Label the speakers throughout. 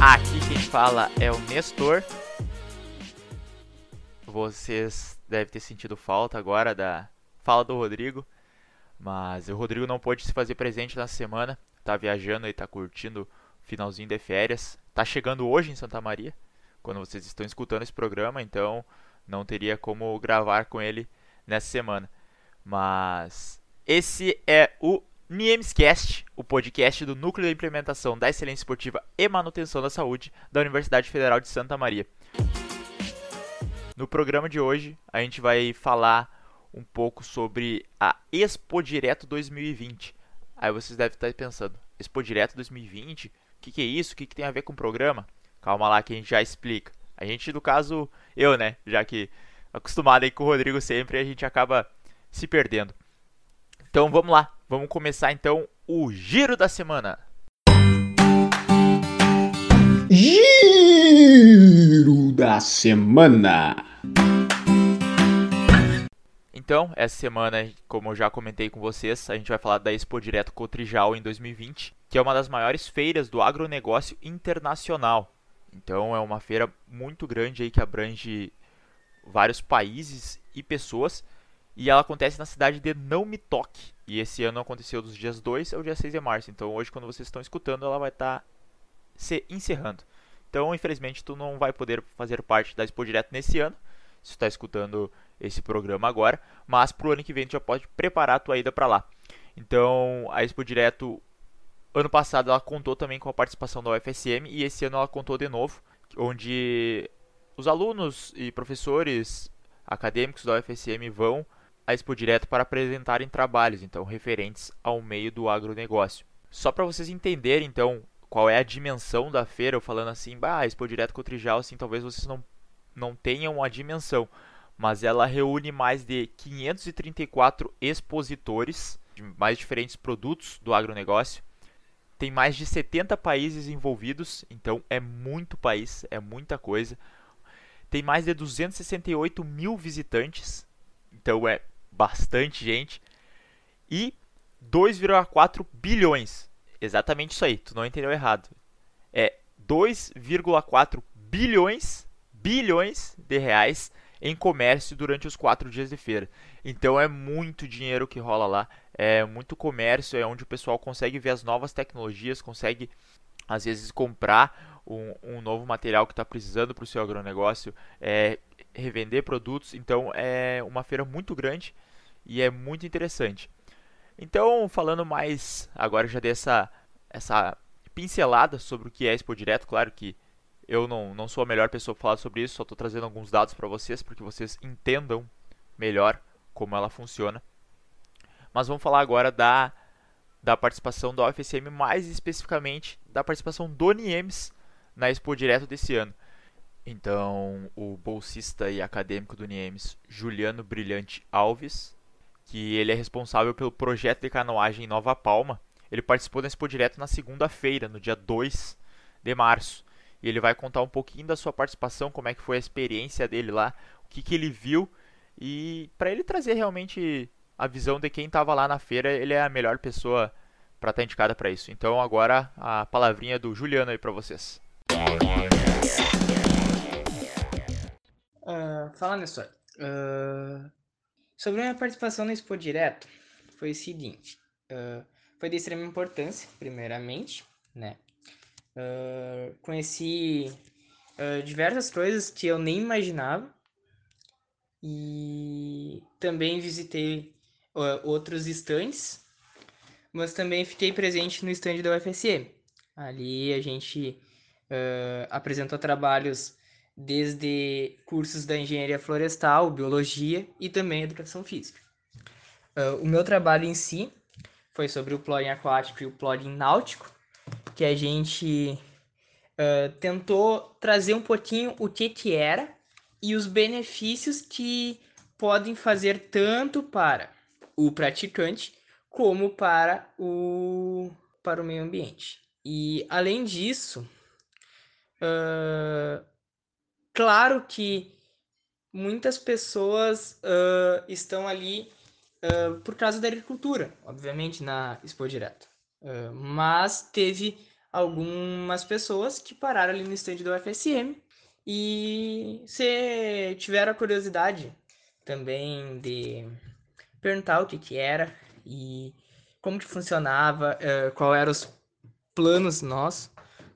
Speaker 1: Aqui quem fala é o Nestor. Vocês devem ter sentido falta agora da fala do Rodrigo, mas o Rodrigo não pôde se fazer presente na semana, tá viajando e tá curtindo o finalzinho de férias. Tá chegando hoje em Santa Maria, quando vocês estão escutando esse programa, então não teria como gravar com ele nessa semana. Mas esse é o Niemscast, o podcast do Núcleo de Implementação da Excelência Esportiva e Manutenção da Saúde da Universidade Federal de Santa Maria. No programa de hoje, a gente vai falar um pouco sobre a Expo Direto 2020. Aí vocês devem estar pensando, Expo Direto 2020? O que, que, é isso? O que, que tem a ver com o programa? Calma lá que a gente já explica. A gente, no caso, eu, né? Já que acostumado aí com o Rodrigo sempre, a gente acaba se perdendo. Então vamos lá, vamos começar então o giro da semana.
Speaker 2: Giro da semana.
Speaker 1: Então, essa semana, como eu já comentei com vocês, a gente vai falar da Expo Direto Cotrijal em 2020, que é uma das maiores feiras do agronegócio internacional. Então, é uma feira muito grande aí que abrange vários países e pessoas e ela acontece na cidade de Não Me Toque. E esse ano aconteceu dos dias 2 ao dia 6 de março. Então hoje, quando vocês estão escutando, ela vai estar tá se encerrando. Então, infelizmente, tu não vai poder fazer parte da Expo Direto nesse ano. Se tu está escutando esse programa agora. Mas pro ano que vem tu já pode preparar a tua ida para lá. Então, a Expo Direto, ano passado, ela contou também com a participação da UFSM. E esse ano ela contou de novo. Onde os alunos e professores acadêmicos da UFSM vão a Expo Direto para apresentarem trabalhos, então referentes ao meio do agronegócio. Só para vocês entenderem, então, qual é a dimensão da feira, eu falando assim, bah, Expo Direto com o Trijal, assim, talvez vocês não, não tenham a dimensão, mas ela reúne mais de 534 expositores de mais diferentes produtos do agronegócio. Tem mais de 70 países envolvidos, então é muito país, é muita coisa. Tem mais de 268 mil visitantes, então é bastante gente. E 2,4 bilhões. Exatamente isso aí, tu não entendeu errado. É 2,4 bilhões, bilhões de reais em comércio durante os quatro dias de feira. Então é muito dinheiro que rola lá, é muito comércio, é onde o pessoal consegue ver as novas tecnologias, consegue às vezes comprar um, um novo material que está precisando para o seu agronegócio, é, revender produtos. Então é uma feira muito grande e é muito interessante. Então, falando mais agora já dessa essa pincelada sobre o que é Expo Direto, claro que eu não, não sou a melhor pessoa para falar sobre isso, só estou trazendo alguns dados para vocês para que vocês entendam melhor como ela funciona. Mas vamos falar agora da, da participação da UFSM, mais especificamente da participação do NIEMS na Expo Direto desse ano. Então, o bolsista e acadêmico do NIEMS, Juliano Brilhante Alves, que ele é responsável pelo projeto de canoagem em Nova Palma. Ele participou da Expo Direto na segunda-feira, no dia 2 de março. E ele vai contar um pouquinho da sua participação, como é que foi a experiência dele lá, o que, que ele viu. E para ele trazer realmente a visão de quem estava lá na feira, ele é a melhor pessoa para estar tá indicada para isso. Então agora a palavrinha do Juliano aí para vocês.
Speaker 3: Uh, fala, Nestor. Uh, Sobre a minha participação no Expo Direto, foi o seguinte. Uh, foi de extrema importância, primeiramente, né? Uh, conheci uh, diversas coisas que eu nem imaginava. E também visitei outros estandes, mas também fiquei presente no estande da UFSM. Ali a gente apresentou trabalhos desde cursos da engenharia florestal, biologia e também educação física. Uh, o meu trabalho em si foi sobre o plugin aquático e o plugin náutico, que a gente uh, tentou trazer um pouquinho o que, que era e os benefícios que podem fazer tanto para o praticante como para o, para o meio ambiente. E além disso, uh, Claro que muitas pessoas uh, estão ali uh, por causa da agricultura, obviamente, na Expo Direto. Uh, mas teve algumas pessoas que pararam ali no stand do UFSM e se tiveram a curiosidade também de perguntar o que que era e como que funcionava, uh, qual eram os planos nossos,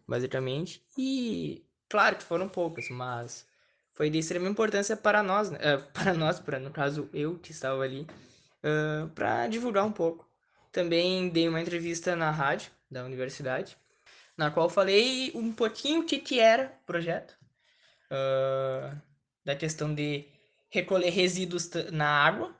Speaker 3: basicamente. E claro que foram poucos, mas foi de extrema importância para nós, né? uh, para nós, para no caso eu que estava ali, uh, para divulgar um pouco. Também dei uma entrevista na rádio da universidade, na qual falei um pouquinho o que, que era o projeto, uh, da questão de recolher resíduos na água,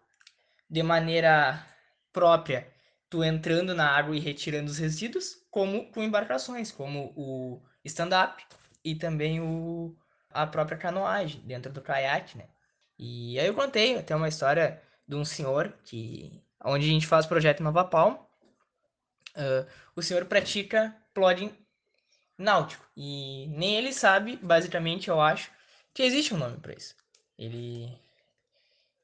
Speaker 3: de maneira própria, tu entrando na água e retirando os resíduos, como com embarcações, como o stand-up e também o, a própria canoagem dentro do caiaque, né? E aí eu contei até uma história de um senhor que onde a gente faz projeto Nova Palma. Uh, o senhor pratica plogging náutico e nem ele sabe, basicamente, eu acho, que existe um nome para isso. Ele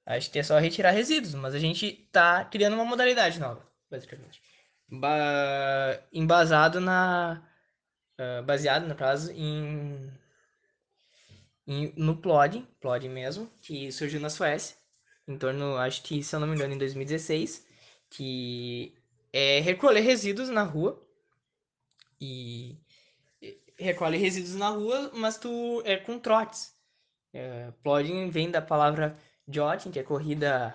Speaker 3: acho que é só retirar resíduos, mas a gente tá criando uma modalidade nova, basicamente. Ba embasado na uh, baseado no caso em, em no plod, plod mesmo, que surgiu na Suécia em torno, acho que, se eu não me engano, em 2016, que é recolher resíduos na rua e recolhe resíduos na rua, mas tu é com trotes. É, plodding vem da palavra jotting, que é corrida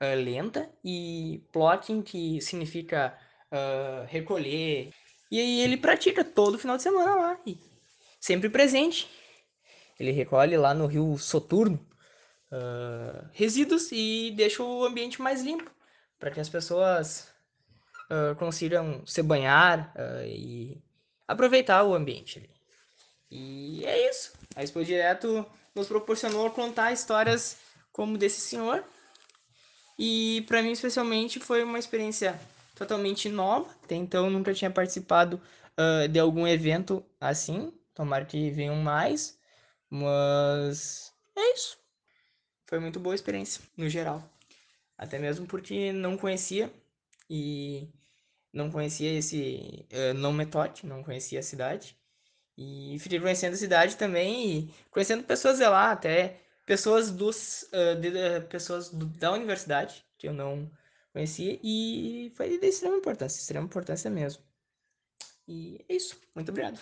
Speaker 3: uh, lenta, e plotting, que significa uh, recolher. E aí ele pratica todo final de semana lá, e sempre presente. Ele recolhe lá no rio Soturno, uh, resíduos e deixa o ambiente mais limpo para que as pessoas uh, consigam se banhar uh, e aproveitar o ambiente. E é isso. A Expo Direto nos proporcionou contar histórias como desse senhor. E para mim, especialmente, foi uma experiência totalmente nova. Até então, nunca tinha participado uh, de algum evento assim. Tomara que venham mais. Mas é isso foi muito boa a experiência, no geral. Até mesmo porque não conhecia e não conhecia esse uh, não metote, não conhecia a cidade. E fiquei conhecendo a cidade também e conhecendo pessoas de lá, até pessoas dos uh, de, pessoas do, da universidade que eu não conhecia e foi de extrema importância, extrema importância mesmo. E é isso. Muito obrigado.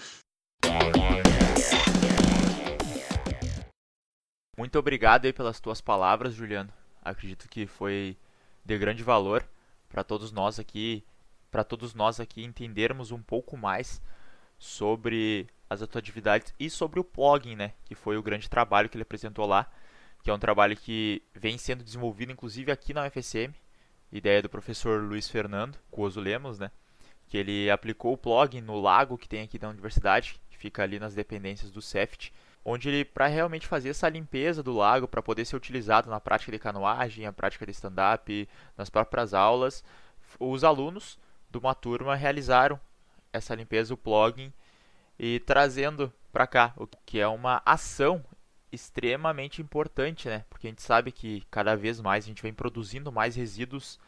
Speaker 1: Muito obrigado aí pelas tuas palavras, Juliano. Acredito que foi de grande valor para todos nós aqui, para todos nós aqui entendermos um pouco mais sobre as atividades e sobre o plugin, né, que foi o grande trabalho que ele apresentou lá, que é um trabalho que vem sendo desenvolvido inclusive aqui na UFSM, ideia do professor Luiz Fernando Cuoso Lemos, né, que ele aplicou o plugin no lago que tem aqui da universidade, que fica ali nas dependências do CEFT, onde ele para realmente fazer essa limpeza do lago para poder ser utilizado na prática de canoagem, a prática de stand-up, nas próprias aulas, os alunos de uma turma realizaram essa limpeza, o plugin, e trazendo para cá, o que é uma ação extremamente importante, né? Porque a gente sabe que cada vez mais a gente vem produzindo mais resíduos,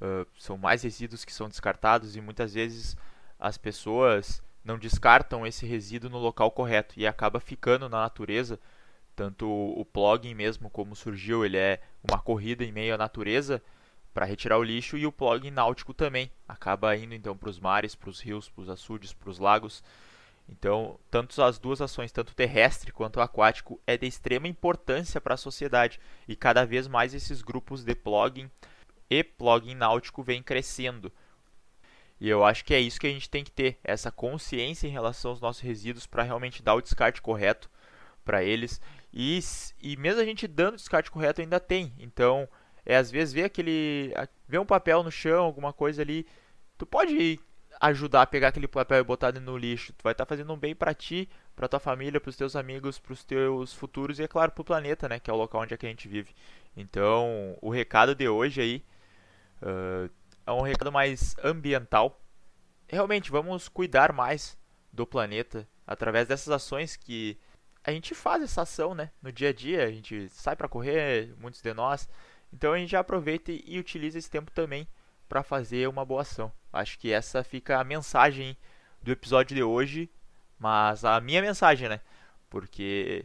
Speaker 1: uh, são mais resíduos que são descartados e muitas vezes as pessoas não descartam esse resíduo no local correto e acaba ficando na natureza. Tanto o plugin mesmo como surgiu, ele é uma corrida em meio à natureza para retirar o lixo e o plugin náutico também acaba indo então para os mares, para os rios, para os açudes, para os lagos. Então, tanto as duas ações, tanto terrestre quanto aquático, é de extrema importância para a sociedade e cada vez mais esses grupos de plugin e plugin náutico vêm crescendo. E eu acho que é isso que a gente tem que ter, essa consciência em relação aos nossos resíduos para realmente dar o descarte correto para eles. E, e mesmo a gente dando o descarte correto ainda tem. Então, é às vezes ver aquele ver um papel no chão, alguma coisa ali, tu pode ajudar a pegar aquele papel e botar no lixo. Tu vai estar tá fazendo um bem para ti, para tua família, para os teus amigos, para os teus futuros e é claro para o planeta, né, que é o local onde é que a gente vive. Então, o recado de hoje aí uh, é um recado mais ambiental. Realmente, vamos cuidar mais do planeta através dessas ações que a gente faz essa ação, né? No dia a dia, a gente sai para correr, muitos de nós. Então a gente já aproveita e utiliza esse tempo também para fazer uma boa ação. Acho que essa fica a mensagem do episódio de hoje, mas a minha mensagem, né? Porque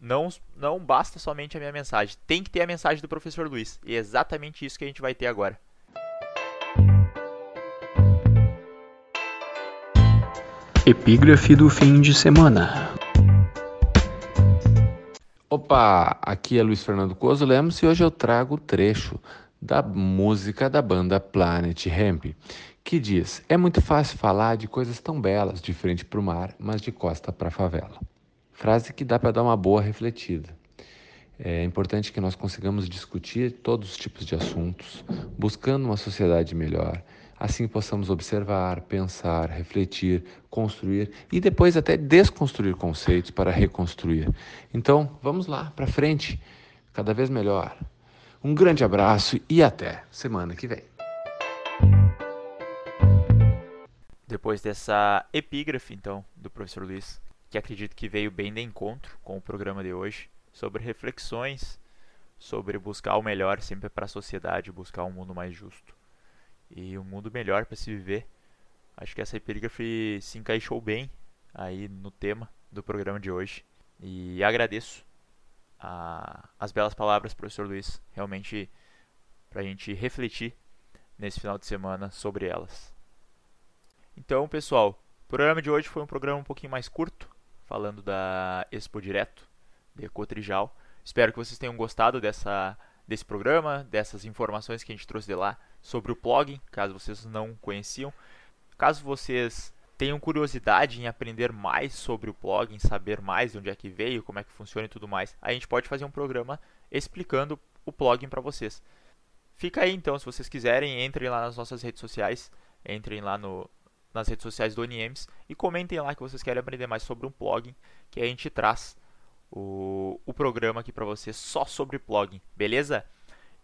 Speaker 1: não, não basta somente a minha mensagem, tem que ter a mensagem do professor Luiz. E é exatamente isso que a gente vai ter agora.
Speaker 2: Epígrafe do fim de semana.
Speaker 4: Opa, aqui é Luiz Fernando Coso Lemos e hoje eu trago o trecho da música da banda Planet Hemp, que diz: É muito fácil falar de coisas tão belas de frente para o mar, mas de costa para a favela. Frase que dá para dar uma boa refletida. É importante que nós consigamos discutir todos os tipos de assuntos, buscando uma sociedade melhor. Assim possamos observar, pensar, refletir, construir e depois até desconstruir conceitos para reconstruir. Então, vamos lá, para frente, cada vez melhor. Um grande abraço e até semana que vem.
Speaker 1: Depois dessa epígrafe, então, do professor Luiz, que acredito que veio bem de encontro com o programa de hoje, sobre reflexões, sobre buscar o melhor sempre para a sociedade, buscar um mundo mais justo e um mundo melhor para se viver. Acho que essa epígrafe se encaixou bem aí no tema do programa de hoje. E agradeço a, as belas palavras, professor Luiz, realmente para a gente refletir nesse final de semana sobre elas. Então, pessoal, o programa de hoje foi um programa um pouquinho mais curto, falando da Expo Direto de Cotrijal. Espero que vocês tenham gostado dessa, desse programa, dessas informações que a gente trouxe de lá sobre o plugin, caso vocês não conheciam. Caso vocês tenham curiosidade em aprender mais sobre o plugin, saber mais de onde é que veio, como é que funciona e tudo mais, a gente pode fazer um programa explicando o plugin para vocês. Fica aí então, se vocês quiserem, entrem lá nas nossas redes sociais, entrem lá no, nas redes sociais do Oniems e comentem lá que vocês querem aprender mais sobre um plugin que a gente traz o, o programa aqui para vocês só sobre plugin, beleza?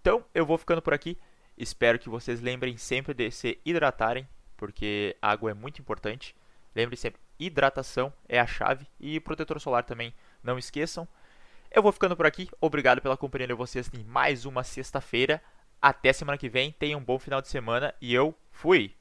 Speaker 1: Então eu vou ficando por aqui. Espero que vocês lembrem sempre de se hidratarem porque água é muito importante. Lembre sempre, hidratação é a chave e protetor solar também, não esqueçam. Eu vou ficando por aqui, obrigado pela companhia de vocês em mais uma sexta-feira. Até semana que vem, tenham um bom final de semana e eu fui!